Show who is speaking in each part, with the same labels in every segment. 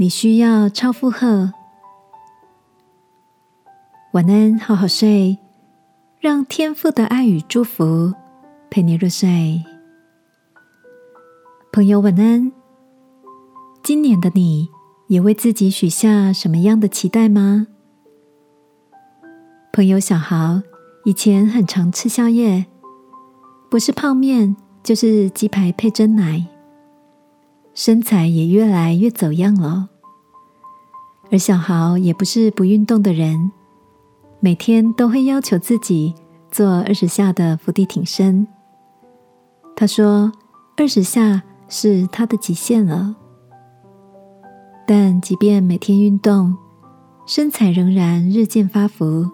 Speaker 1: 你需要超负荷。晚安，好好睡，让天父的爱与祝福陪你入睡。朋友，晚安。今年的你也为自己许下什么样的期待吗？朋友小豪以前很常吃宵夜，不是泡面就是鸡排配蒸奶。身材也越来越走样了，而小豪也不是不运动的人，每天都会要求自己做二十下的伏地挺身。他说，二十下是他的极限了。但即便每天运动，身材仍然日渐发福。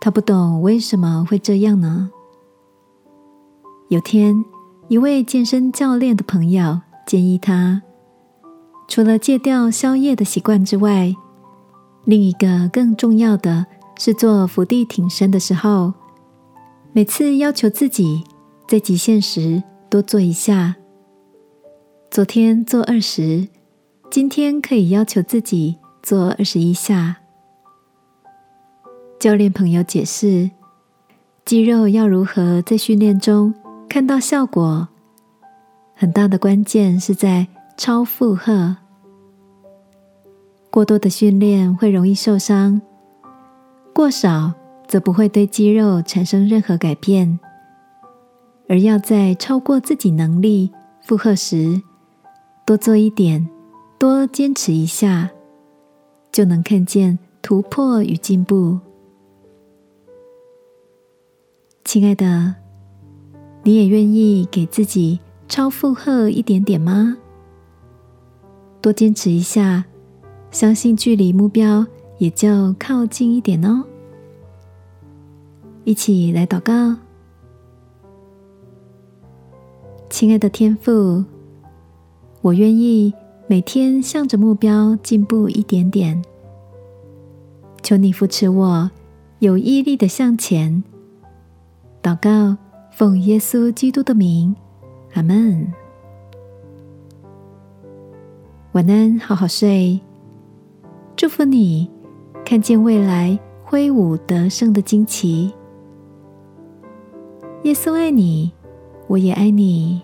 Speaker 1: 他不懂为什么会这样呢？有天，一位健身教练的朋友。建议他，除了戒掉宵夜的习惯之外，另一个更重要的是做伏地挺身的时候，每次要求自己在极限时多做一下。昨天做二十，今天可以要求自己做二十一下。教练朋友解释，肌肉要如何在训练中看到效果？很大的关键是在超负荷，过多的训练会容易受伤，过少则不会对肌肉产生任何改变。而要在超过自己能力负荷时，多做一点，多坚持一下，就能看见突破与进步。亲爱的，你也愿意给自己？超负荷一点点吗？多坚持一下，相信距离目标也就靠近一点哦。一起来祷告，亲爱的天父，我愿意每天向着目标进步一点点。求你扶持我，有毅力的向前。祷告，奉耶稣基督的名。阿门。晚安，好好睡。祝福你，看见未来挥舞得胜的旌旗。耶稣爱你，我也爱你。